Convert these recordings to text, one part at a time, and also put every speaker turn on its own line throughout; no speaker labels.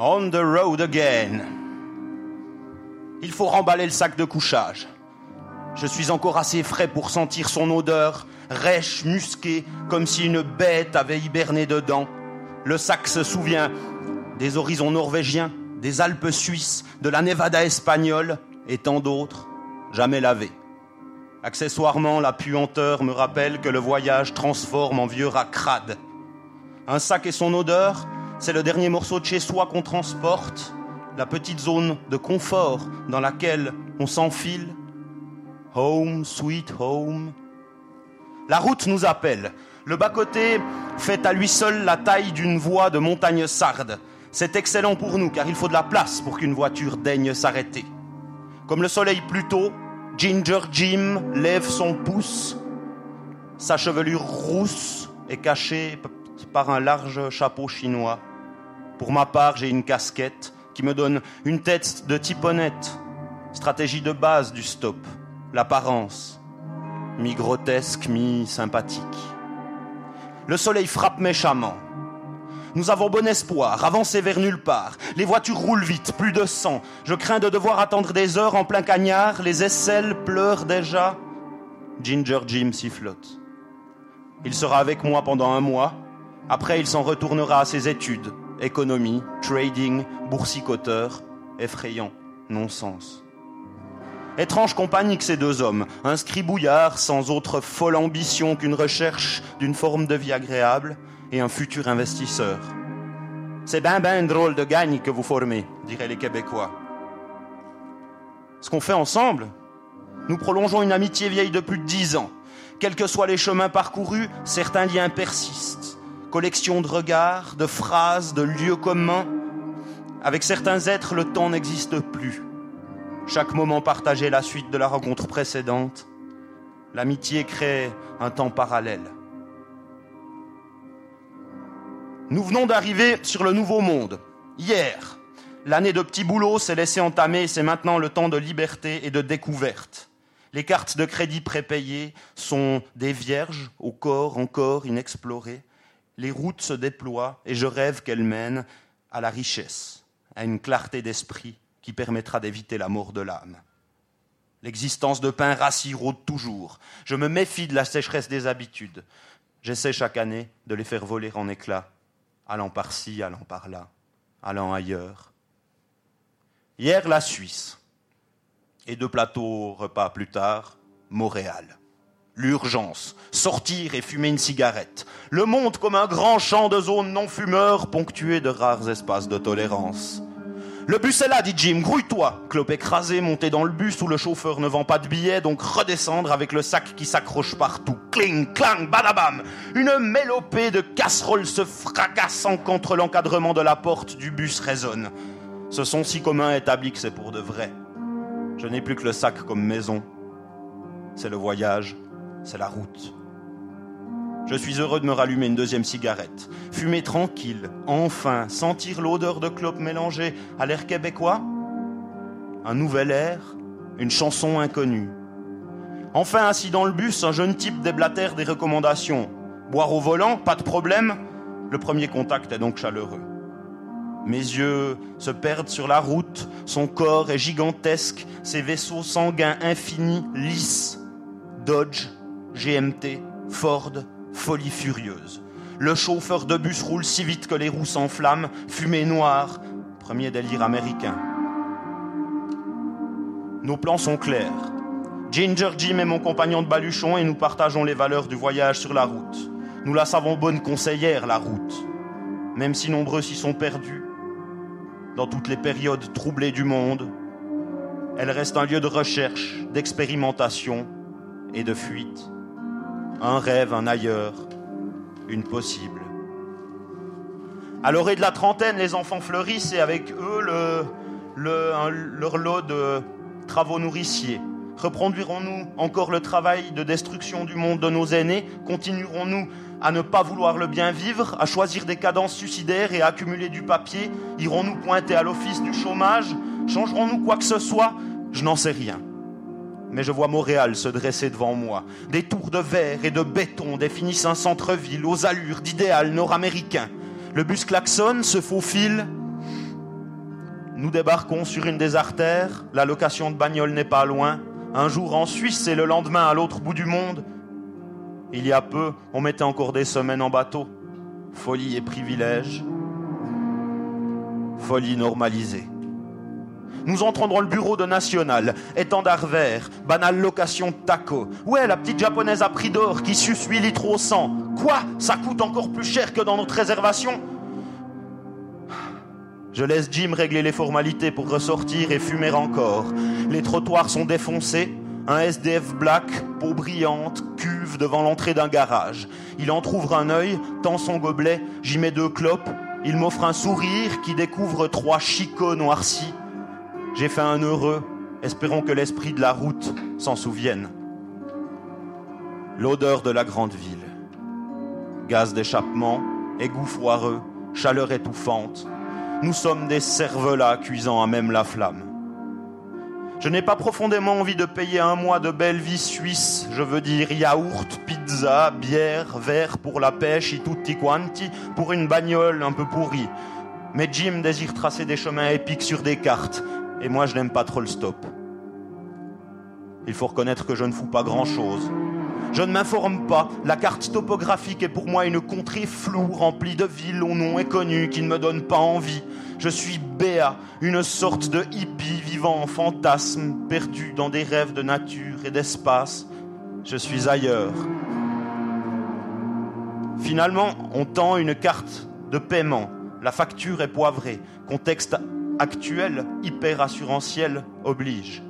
On the road again. Il faut remballer le sac de couchage. Je suis encore assez frais pour sentir son odeur, rêche, musquée, comme si une bête avait hiberné dedans. Le sac se souvient des horizons norvégiens, des Alpes suisses, de la Nevada espagnole et tant d'autres, jamais lavés. Accessoirement, la puanteur me rappelle que le voyage transforme en vieux rat crade. Un sac et son odeur, c'est le dernier morceau de chez soi qu'on transporte, la petite zone de confort dans laquelle on s'enfile. Home, sweet home. La route nous appelle. Le bas-côté fait à lui seul la taille d'une voie de montagne sarde. C'est excellent pour nous car il faut de la place pour qu'une voiture daigne s'arrêter. Comme le soleil plus tôt, Ginger Jim lève son pouce. Sa chevelure rousse est cachée par un large chapeau chinois. Pour ma part, j'ai une casquette qui me donne une tête de type honnête. Stratégie de base du stop, l'apparence, mi-grotesque, mi-sympathique. Le soleil frappe méchamment. Nous avons bon espoir, avancer vers nulle part. Les voitures roulent vite, plus de sang. Je crains de devoir attendre des heures en plein cagnard. Les aisselles pleurent déjà. Ginger Jim sifflote. Il sera avec moi pendant un mois. Après, il s'en retournera à ses études. Économie, trading, boursicoteur. Effrayant, non-sens. Étrange compagnie que ces deux hommes, un scribouillard sans autre folle ambition qu'une recherche d'une forme de vie agréable, et un futur investisseur. C'est ben ben drôle de gagne que vous formez, diraient les Québécois. Ce qu'on fait ensemble, nous prolongeons une amitié vieille de plus de dix ans. Quels que soient les chemins parcourus, certains liens persistent. Collection de regards, de phrases, de lieux communs. Avec certains êtres, le temps n'existe plus. Chaque moment partagé la suite de la rencontre précédente. L'amitié crée un temps parallèle. Nous venons d'arriver sur le nouveau monde. Hier, l'année de petit boulot s'est laissée entamer et c'est maintenant le temps de liberté et de découverte. Les cartes de crédit prépayées sont des vierges au corps encore inexploré. Les routes se déploient et je rêve qu'elles mènent à la richesse, à une clarté d'esprit qui permettra d'éviter la mort de l'âme. L'existence de pain rassis rôde toujours. Je me méfie de la sécheresse des habitudes. J'essaie chaque année de les faire voler en éclats allant par-ci, allant par-là, allant ailleurs. Hier, la Suisse. Et deux plateaux repas plus tard, Montréal. L'urgence, sortir et fumer une cigarette. Le monde comme un grand champ de zones non-fumeurs ponctué de rares espaces de tolérance. Le bus est là, dit Jim, grouille-toi. Clope écrasé, monter dans le bus où le chauffeur ne vend pas de billets, donc redescendre avec le sac qui s'accroche partout. Cling, clang, badabam. Une mélopée de casseroles se fracassant contre l'encadrement de la porte du bus résonne. Ce son si commun établi que c'est pour de vrai. Je n'ai plus que le sac comme maison. C'est le voyage, c'est la route. Je suis heureux de me rallumer une deuxième cigarette, fumer tranquille, enfin, sentir l'odeur de clope mélangée à l'air québécois. Un nouvel air, une chanson inconnue. Enfin, assis dans le bus, un jeune type déblatère des recommandations. Boire au volant, pas de problème. Le premier contact est donc chaleureux. Mes yeux se perdent sur la route, son corps est gigantesque, ses vaisseaux sanguins infinis, lisses. Dodge, GMT, Ford, folie furieuse. Le chauffeur de bus roule si vite que les roues s'enflamment, fumée noire, premier délire américain. Nos plans sont clairs. Ginger Jim est mon compagnon de baluchon et nous partageons les valeurs du voyage sur la route. Nous la savons bonne conseillère, la route. Même si nombreux s'y sont perdus, dans toutes les périodes troublées du monde, elle reste un lieu de recherche, d'expérimentation et de fuite un rêve, un ailleurs, une possible. À l'orée de la trentaine, les enfants fleurissent et avec eux le, leur lot de travaux nourriciers. Reproduirons-nous encore le travail de destruction du monde de nos aînés? Continuerons-nous à ne pas vouloir le bien vivre, à choisir des cadences suicidaires et à accumuler du papier? Irons-nous pointer à l'office du chômage? Changerons-nous quoi que ce soit? Je n'en sais rien mais je vois Montréal se dresser devant moi. Des tours de verre et de béton définissent un centre-ville aux allures d'idéal nord-américain. Le bus klaxonne, se faufile. Nous débarquons sur une des artères, la location de bagnole n'est pas loin. Un jour en Suisse et le lendemain à l'autre bout du monde. Il y a peu, on mettait encore des semaines en bateau. Folie et privilège. Folie normalisée. Nous entrons dans le bureau de National, étendard vert, banale location taco. Ouais, la petite japonaise à prix d'or qui suce 8 litres au 100. Quoi? Ça coûte encore plus cher que dans notre réservation? Je laisse Jim régler les formalités pour ressortir et fumer encore. Les trottoirs sont défoncés. Un SDF black, peau brillante, cuve devant l'entrée d'un garage. Il entr'ouvre un œil, tend son gobelet, j'y mets deux clopes. Il m'offre un sourire qui découvre trois chicots noircis. J'ai fait un heureux, espérons que l'esprit de la route s'en souvienne. L'odeur de la grande ville. Gaz d'échappement, égout foireux, chaleur étouffante. Nous sommes des cervelas cuisant à même la flamme. Je n'ai pas profondément envie de payer un mois de belle vie suisse, je veux dire yaourt, pizza, bière, verre pour la pêche et tutti quanti, pour une bagnole un peu pourrie. Mais Jim désire tracer des chemins épiques sur des cartes, et moi je n'aime pas trop le stop. Il faut reconnaître que je ne fous pas grand-chose. Je ne m'informe pas. La carte topographique est pour moi une contrée floue remplie de villes au nom inconnu qui ne me donnent pas envie. Je suis Béa, une sorte de hippie vivant en fantasme, perdu dans des rêves de nature et d'espace. Je suis ailleurs. Finalement, on tend une carte de paiement. La facture est poivrée. Contexte actuel, hyper assurantiel, oblige.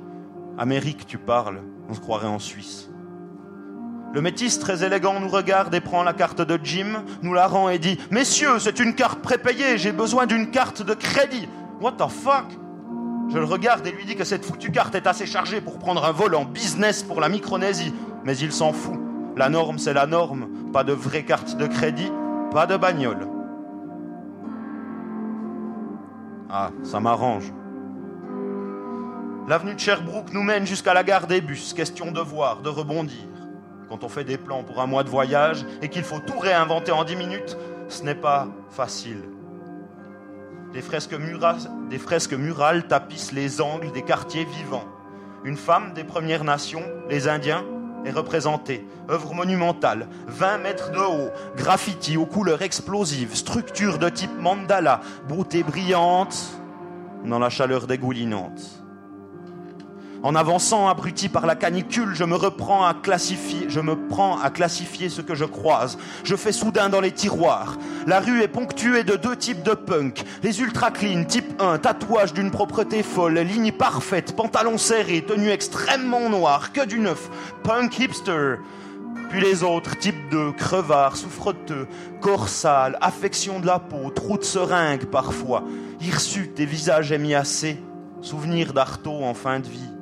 Amérique, tu parles, on se croirait en Suisse. Le métis très élégant nous regarde et prend la carte de Jim, nous la rend et dit Messieurs, c'est une carte prépayée, j'ai besoin d'une carte de crédit. What the fuck? Je le regarde et lui dis que cette foutue carte est assez chargée pour prendre un vol en business pour la Micronésie. Mais il s'en fout. La norme, c'est la norme. Pas de vraie carte de crédit, pas de bagnole. Ah, ça m'arrange. L'avenue de Sherbrooke nous mène jusqu'à la gare des bus. Question de voir, de rebondir. Quand on fait des plans pour un mois de voyage et qu'il faut tout réinventer en dix minutes, ce n'est pas facile. Des fresques, murales, des fresques murales tapissent les angles des quartiers vivants. Une femme des Premières Nations, les Indiens, est représentée. Œuvre monumentale, 20 mètres de haut, graffiti aux couleurs explosives, structure de type mandala, beauté brillante dans la chaleur dégoulinante. En avançant, abruti par la canicule, je me reprends à classifier, je me prends à classifier ce que je croise. Je fais soudain dans les tiroirs. La rue est ponctuée de deux types de punk. Les ultra clean, type 1, tatouage d'une propreté folle, ligne parfaite, pantalon serré, tenue extrêmement noire, que du neuf, punk hipster. Puis les autres, type 2, crevard, souffreteux, corps sale, affection de la peau, trou de seringue parfois, hirsute et visage émiassé, souvenir d'Artaud en fin de vie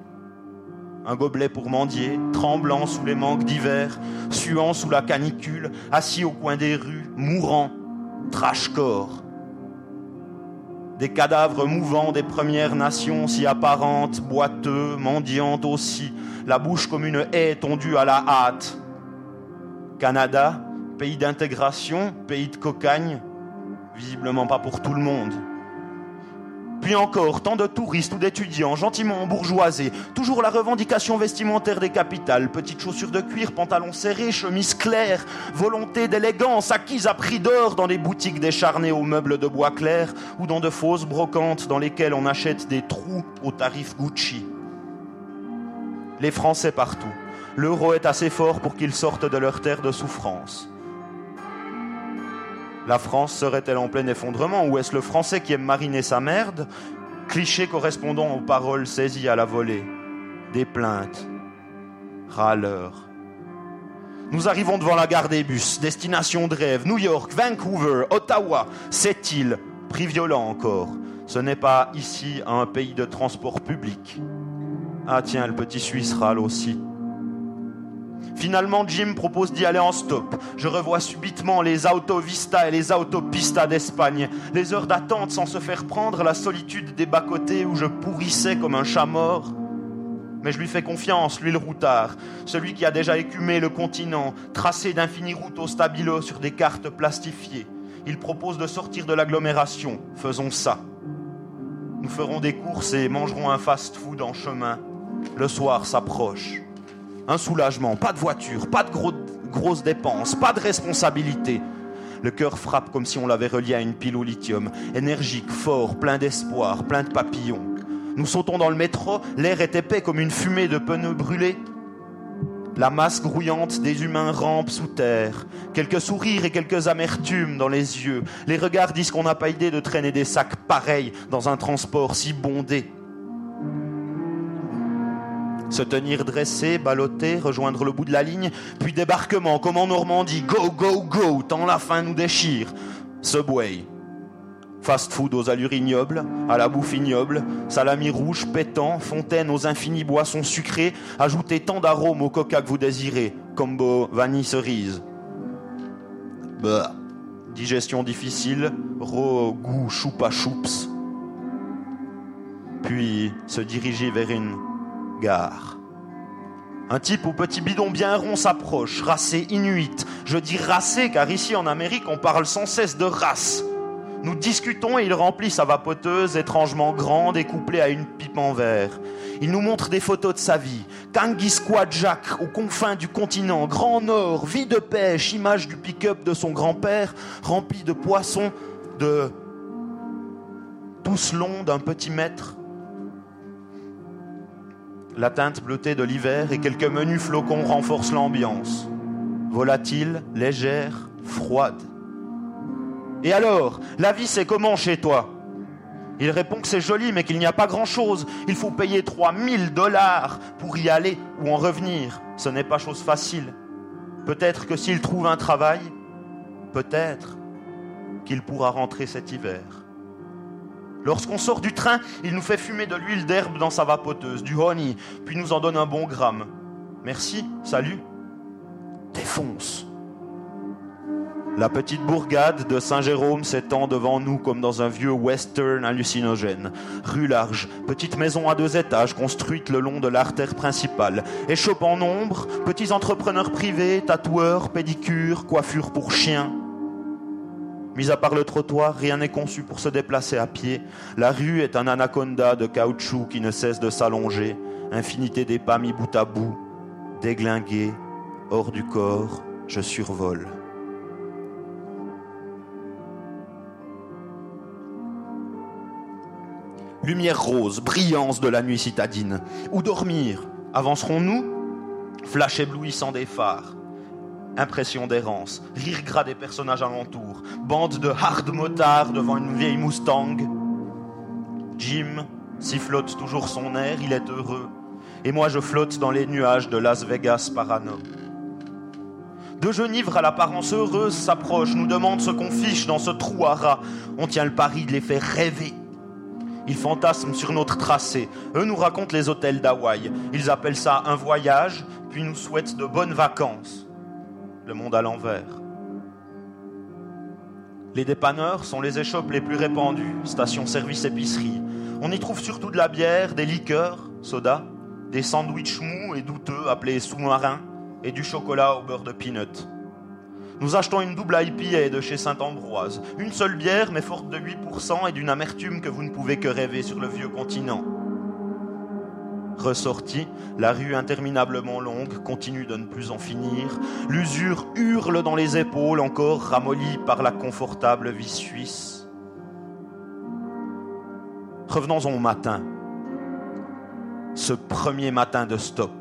un gobelet pour mendier, tremblant sous les manques d'hiver, suant sous la canicule, assis au coin des rues, mourant, trash-corps. Des cadavres mouvants des Premières Nations, si apparentes, boiteux, mendiantes aussi, la bouche comme une haie tondue à la hâte. Canada, pays d'intégration, pays de cocagne, visiblement pas pour tout le monde. Puis encore, tant de touristes ou d'étudiants gentiment bourgeoisés, toujours la revendication vestimentaire des capitales, petites chaussures de cuir, pantalons serrés, chemises claires, volonté d'élégance acquise à prix d'or dans les boutiques décharnées aux meubles de bois clair ou dans de fausses brocantes dans lesquelles on achète des trous au tarif Gucci. Les Français partout. L'euro est assez fort pour qu'ils sortent de leur terre de souffrance. La France serait-elle en plein effondrement ou est-ce le Français qui aime mariner sa merde? Cliché correspondant aux paroles saisies à la volée. Des plaintes. Râleurs. Nous arrivons devant la gare des bus, destination de rêve, New York, Vancouver, Ottawa, cette île, prix violent encore? Ce n'est pas ici un pays de transport public. Ah tiens, le petit Suisse râle aussi. Finalement, Jim propose d'y aller en stop. Je revois subitement les autovista et les autopistas d'Espagne, les heures d'attente sans se faire prendre, la solitude des bas-côtés où je pourrissais comme un chat mort. Mais je lui fais confiance, lui le routard, celui qui a déjà écumé le continent, tracé d'infinies routes au stabilo sur des cartes plastifiées. Il propose de sortir de l'agglomération. Faisons ça. Nous ferons des courses et mangerons un fast-food en chemin. Le soir s'approche. Un soulagement, pas de voiture, pas de grosses dépenses, pas de responsabilité. Le cœur frappe comme si on l'avait relié à une pile au lithium, énergique, fort, plein d'espoir, plein de papillons. Nous sautons dans le métro, l'air est épais comme une fumée de pneus brûlés. La masse grouillante des humains rampe sous terre. Quelques sourires et quelques amertumes dans les yeux. Les regards disent qu'on n'a pas idée de traîner des sacs pareils dans un transport si bondé. Se tenir dressé, balloter, rejoindre le bout de la ligne, puis débarquement comme en Normandie. Go, go, go, tant la faim nous déchire. Subway, Fast-food aux allures ignobles, à la bouffe ignoble, salami rouge pétant, fontaine aux infinies boissons sucrées, ajoutez tant d'arômes au coca que vous désirez, combo vanille cerise. Bah. Digestion difficile, raw goût choupa choups. Puis se diriger vers une Un type au petit bidon bien rond s'approche, racé inuit. Je dis racé car ici en Amérique on parle sans cesse de race. Nous discutons et il remplit sa vapoteuse étrangement grande et couplée à une pipe en verre. Il nous montre des photos de sa vie. Kangisqua Jack, aux confins du continent, Grand Nord, vie de pêche, image du pick-up de son grand-père, rempli de poissons, de tous longs d'un petit mètre. La teinte bleutée de l'hiver et quelques menus flocons renforcent l'ambiance. Volatile, légère, froide. Et alors, la vie c'est comment chez toi? Il répond que c'est joli mais qu'il n'y a pas grand-chose. Il faut payer 3000 dollars pour y aller ou en revenir. Ce n'est pas chose facile. Peut-être que s'il trouve un travail, peut-être qu'il pourra rentrer cet hiver. Lorsqu'on sort du train, il nous fait fumer de l'huile d'herbe dans sa vapoteuse, du honey, puis nous en donne un bon gramme. Merci, salut. Défonce. La petite bourgade de Saint-Jérôme s'étend devant nous comme dans un vieux western hallucinogène. Rue large, petite maison à deux étages construite le long de l'artère principale. Échoppe en ombre, petits entrepreneurs privés, tatoueurs, pédicures, coiffures pour chiens. Mis à part le trottoir, rien n'est conçu pour se déplacer à pied. La rue est un anaconda de caoutchouc qui ne cesse de s'allonger. Infinité des pas mis bout à bout. Déglingué, hors du corps, je survole. lumière rose, brillance de la nuit citadine. Où dormir? Avancerons-nous? Flash éblouissant des phares. Impression d'errance, rire gras des personnages alentour, bande de hard motards devant une vieille Mustang. Jim sifflote toujours son air, il est heureux. Et moi je flotte dans les nuages de Las Vegas parano. Deux genivres à l'apparence heureuse s'approchent, nous demandent ce qu'on fiche dans ce trou à rats. On tient le pari de les faire rêver. Ils fantasment sur notre tracé. Eux nous racontent les hôtels d'Hawaï. Ils appellent ça un voyage, puis nous souhaitent de bonnes vacances. Le monde à l'envers. Les dépanneurs sont les échoppes les plus répandues, stations-service épicerie. On y trouve surtout de la bière, des liqueurs, soda, des sandwichs mous et douteux appelés sous-marins et du chocolat au beurre de peanut. Nous achetons une double IPA de chez Saint-Ambroise. Une seule bière, mais forte de 8% et d'une amertume que vous ne pouvez que rêver sur le vieux continent. Ressorti, la rue interminablement longue continue de ne plus en finir. L'usure hurle dans les épaules, encore ramollie par la confortable vie suisse. Revenons au matin. Ce premier matin de stop.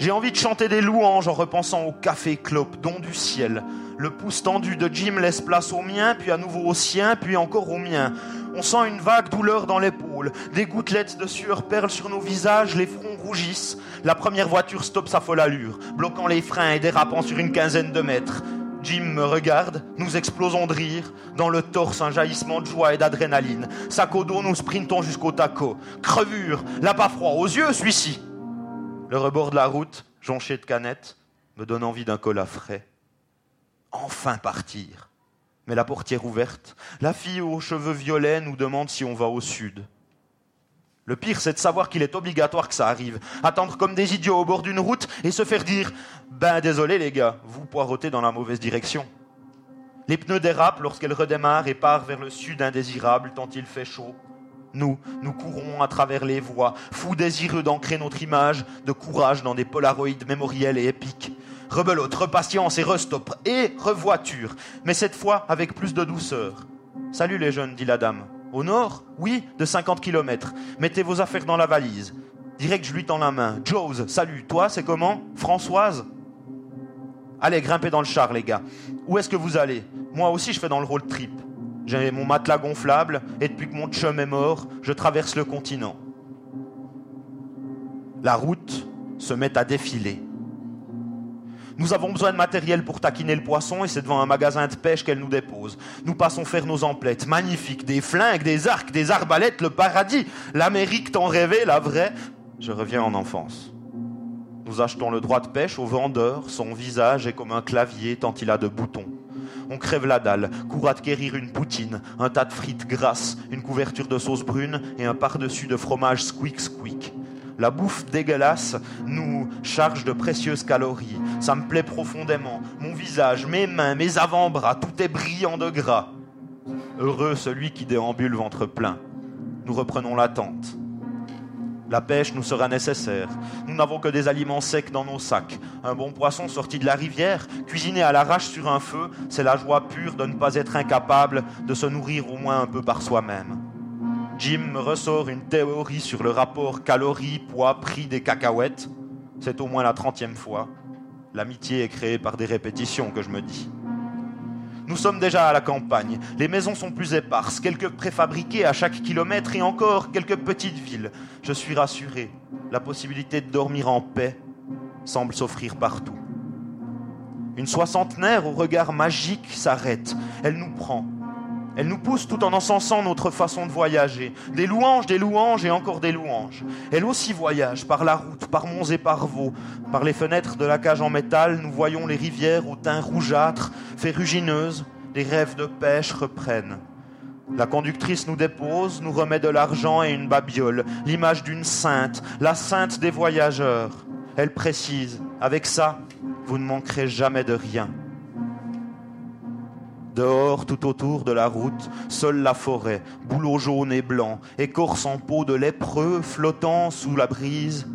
J'ai envie de chanter des louanges en repensant au café clope, don du ciel. Le pouce tendu de Jim laisse place au mien, puis à nouveau au sien, puis encore au mien. On sent une vague douleur dans l'épaule. Des gouttelettes de sueur perlent sur nos visages, les fronts rougissent. La première voiture stoppe sa folle allure, bloquant les freins et dérapant sur une quinzaine de mètres. Jim me regarde, nous explosons de rire, dans le torse un jaillissement de joie et d'adrénaline. Sac au dos, nous sprintons jusqu'au taco. Crevure, là pas froid aux yeux, celui-ci. Le rebord de la route, jonché de canettes, me donne envie d'un cola frais. Enfin partir. Mais la portière ouverte, la fille aux cheveux violets nous demande si on va au sud. Le pire, c'est de savoir qu'il est obligatoire que ça arrive. Attendre comme des idiots au bord d'une route et se faire dire Ben désolé les gars, vous poirotez dans la mauvaise direction. Les pneus dérapent lorsqu'elle redémarre et part vers le sud indésirable tant il fait chaud. Nous, nous courons à travers les voies, fous désireux d'ancrer notre image de courage dans des polaroïdes mémoriels et épiques. Rebelote, repatience et restop, et revoiture, mais cette fois avec plus de douceur. Salut les jeunes, dit la dame. Au nord Oui, de 50 kilomètres. Mettez vos affaires dans la valise. Direct, je lui tends la main. Jose, salut. Toi, c'est comment? Françoise? Allez, grimpez dans le char, les gars. Où est-ce que vous allez? Moi aussi, je fais dans le road trip. J'ai mon matelas gonflable et depuis que mon chum est mort, je traverse le continent. La route se met à défiler. Nous avons besoin de matériel pour taquiner le poisson et c'est devant un magasin de pêche qu'elle nous dépose. Nous passons faire nos emplettes. Magnifiques. Des flingues, des arcs, des arbalètes, le paradis. L'Amérique t'en rêvait, la vraie. Je reviens en enfance. Nous achetons le droit de pêche au vendeur. Son visage est comme un clavier tant il a de boutons. On crève la dalle, court acquérir une poutine, un tas de frites grasses, une couverture de sauce brune et un par-dessus de fromage squeak squeak. La bouffe dégueulasse nous charge de précieuses calories. Ça me plaît profondément. Mon visage, mes mains, mes avant-bras, tout est brillant de gras. Heureux celui qui déambule ventre plein. Nous reprenons l'attente. La pêche nous sera nécessaire. Nous n'avons que des aliments secs dans nos sacs. Un bon poisson sorti de la rivière, cuisiné à l'arrache sur un feu, c'est la joie pure de ne pas être incapable de se nourrir au moins un peu par soi-même. Jim ressort une théorie sur le rapport calories-poids-prix des cacahuètes. C'est au moins la trentième fois. L'amitié est créée par des répétitions que je me dis. Nous sommes déjà à la campagne. Les maisons sont plus éparses, quelques préfabriquées à chaque kilomètre et encore quelques petites villes. Je suis rassuré. La possibilité de dormir en paix semble s'offrir partout. Une soixantenaire au regard magique s'arrête. Elle nous prend. Elle nous pousse tout en encensant notre façon de voyager. Des louanges, des louanges et encore des louanges. Elle aussi voyage par la route, par monts et par vaux. Par les fenêtres de la cage en métal, nous voyons les rivières au teint rougeâtre, ferrugineuses. Les rêves de pêche reprennent. La conductrice nous dépose, nous remet de l'argent et une babiole, l'image d'une sainte, la sainte des voyageurs. Elle précise, avec ça, vous ne manquerez jamais de rien. Dehors, tout autour de la route, seule la forêt, bouleau jaune et blanc, écorce en peau de lépreux, flottant sous la brise.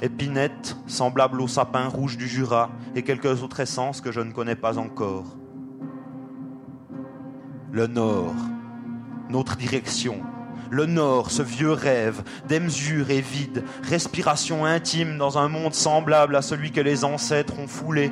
Épinette, semblable au sapin rouge du Jura, et quelques autres essences que je ne connais pas encore. Le nord, notre direction. Le nord, ce vieux rêve, démesure et vide, respiration intime dans un monde semblable à celui que les ancêtres ont foulé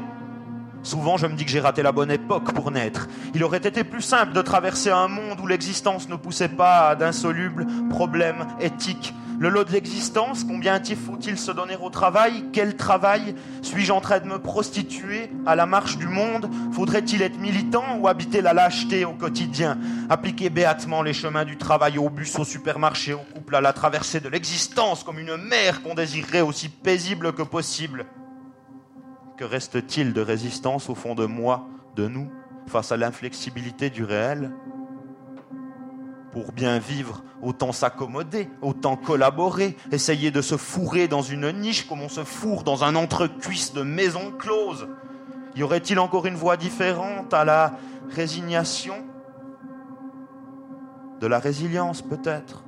Souvent, je me dis que j'ai raté la bonne époque pour naître. Il aurait été plus simple de traverser un monde où l'existence ne poussait pas à d'insolubles problèmes éthiques. Le lot de l'existence, combien faut-il se donner au travail? Quel travail? Suis-je en train de me prostituer à la marche du monde? Faudrait-il être militant ou habiter la lâcheté au quotidien? Appliquer béatement les chemins du travail au bus, au supermarché, au couple, à la traversée de l'existence comme une mer qu'on désirerait aussi paisible que possible que reste-t-il de résistance au fond de moi, de nous, face à l'inflexibilité du réel? Pour bien vivre, autant s'accommoder, autant collaborer, essayer de se fourrer dans une niche comme on se fourre dans un entrecuisse de maison close. Y aurait-il encore une voie différente à la résignation? De la résilience peut-être?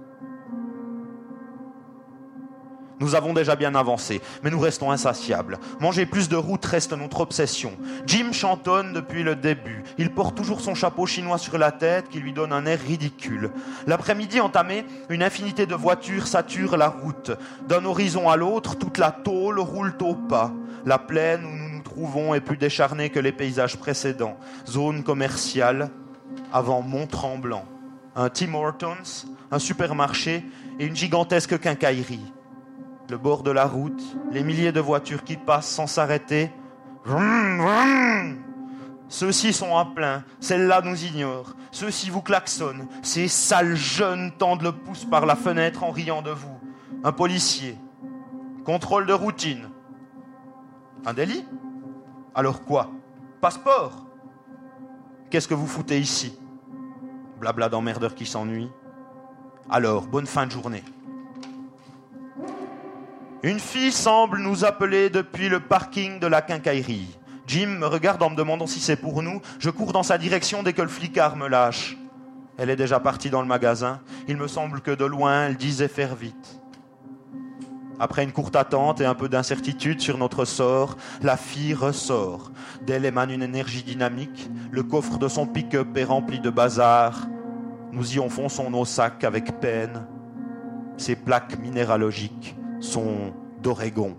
Nous avons déjà bien avancé, mais nous restons insatiables. Manger plus de routes reste notre obsession. Jim chantonne depuis le début. Il porte toujours son chapeau chinois sur la tête qui lui donne un air ridicule. L'après-midi entamé, une infinité de voitures saturent la route. D'un horizon à l'autre, toute la tôle roule au pas. La plaine où nous nous trouvons est plus décharnée que les paysages précédents. Zone commerciale avant Mont-Tremblant. Un Tim Hortons, un supermarché et une gigantesque quincaillerie le bord de la route, les milliers de voitures qui passent sans s'arrêter. Ceux-ci sont à plein, celles-là nous ignorent. Ceux-ci vous klaxonnent. Ces sales jeunes tendent le pouce par la fenêtre en riant de vous. Un policier. Contrôle de routine. Un délit? Alors quoi? Passeport? Qu'est-ce que vous foutez ici? Blabla d'emmerdeur qui s'ennuie. Alors, bonne fin de journée. Une fille semble nous appeler depuis le parking de la quincaillerie. Jim me regarde en me demandant si c'est pour nous. Je cours dans sa direction dès que le flicard me lâche. Elle est déjà partie dans le magasin. Il me semble que de loin, elle disait faire vite. Après une courte attente et un peu d'incertitude sur notre sort, la fille ressort. D'elle émane une énergie dynamique. Le coffre de son pick-up est rempli de bazar. Nous y enfonçons nos sacs avec peine. Ces plaques minéralogiques sont d'Oregon.